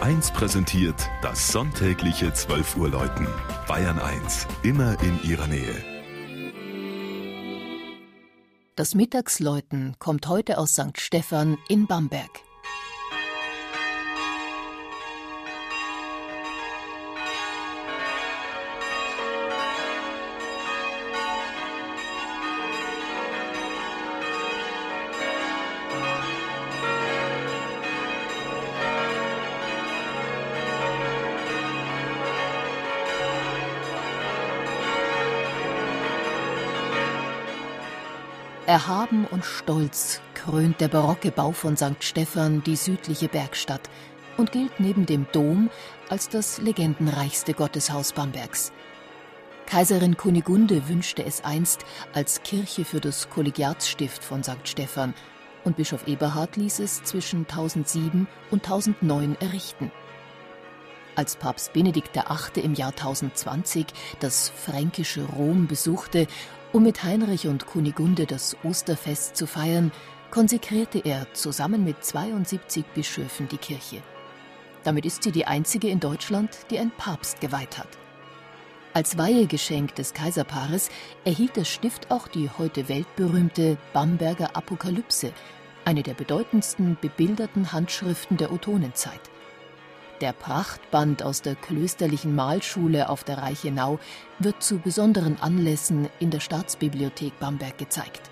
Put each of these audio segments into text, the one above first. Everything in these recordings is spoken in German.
1 präsentiert das sonntägliche 12 Uhr Läuten. Bayern 1, immer in ihrer Nähe. Das Mittagsläuten kommt heute aus St. Stephan in Bamberg. Erhaben und stolz krönt der barocke Bau von St. Stephan die südliche Bergstadt und gilt neben dem Dom als das legendenreichste Gotteshaus Bambergs. Kaiserin Kunigunde wünschte es einst als Kirche für das Kollegiatsstift von St. Stephan und Bischof Eberhard ließ es zwischen 1007 und 1009 errichten. Als Papst Benedikt VIII. im Jahr 1020 das fränkische Rom besuchte um mit Heinrich und Kunigunde das Osterfest zu feiern, konsekrierte er zusammen mit 72 Bischöfen die Kirche. Damit ist sie die einzige in Deutschland, die ein Papst geweiht hat. Als Weihegeschenk des Kaiserpaares erhielt das Stift auch die heute weltberühmte Bamberger Apokalypse, eine der bedeutendsten bebilderten Handschriften der Ottonenzeit. Der Prachtband aus der klösterlichen Malschule auf der Reichenau wird zu besonderen Anlässen in der Staatsbibliothek Bamberg gezeigt.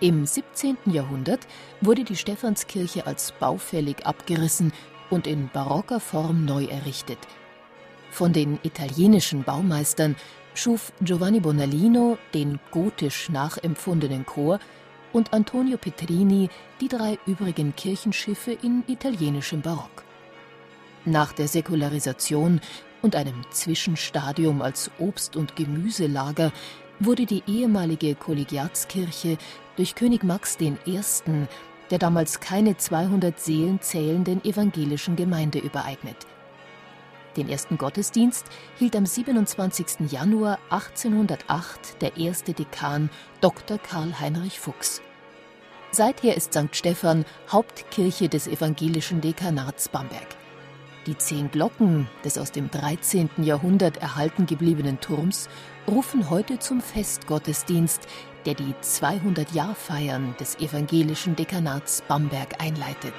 Im 17. Jahrhundert wurde die Stephanskirche als baufällig abgerissen und in barocker Form neu errichtet. Von den italienischen Baumeistern schuf Giovanni Bonalino den gotisch nachempfundenen Chor und Antonio Petrini die drei übrigen Kirchenschiffe in italienischem Barock. Nach der Säkularisation und einem Zwischenstadium als Obst- und Gemüselager wurde die ehemalige Kollegiatskirche durch König Max I., der damals keine 200 Seelen zählenden evangelischen Gemeinde übereignet. Den ersten Gottesdienst hielt am 27. Januar 1808 der erste Dekan Dr. Karl Heinrich Fuchs. Seither ist St. Stephan Hauptkirche des evangelischen Dekanats Bamberg. Die zehn Glocken des aus dem 13. Jahrhundert erhalten gebliebenen Turms rufen heute zum Festgottesdienst, der die 200-Jahr-Feiern des evangelischen Dekanats Bamberg einleitet.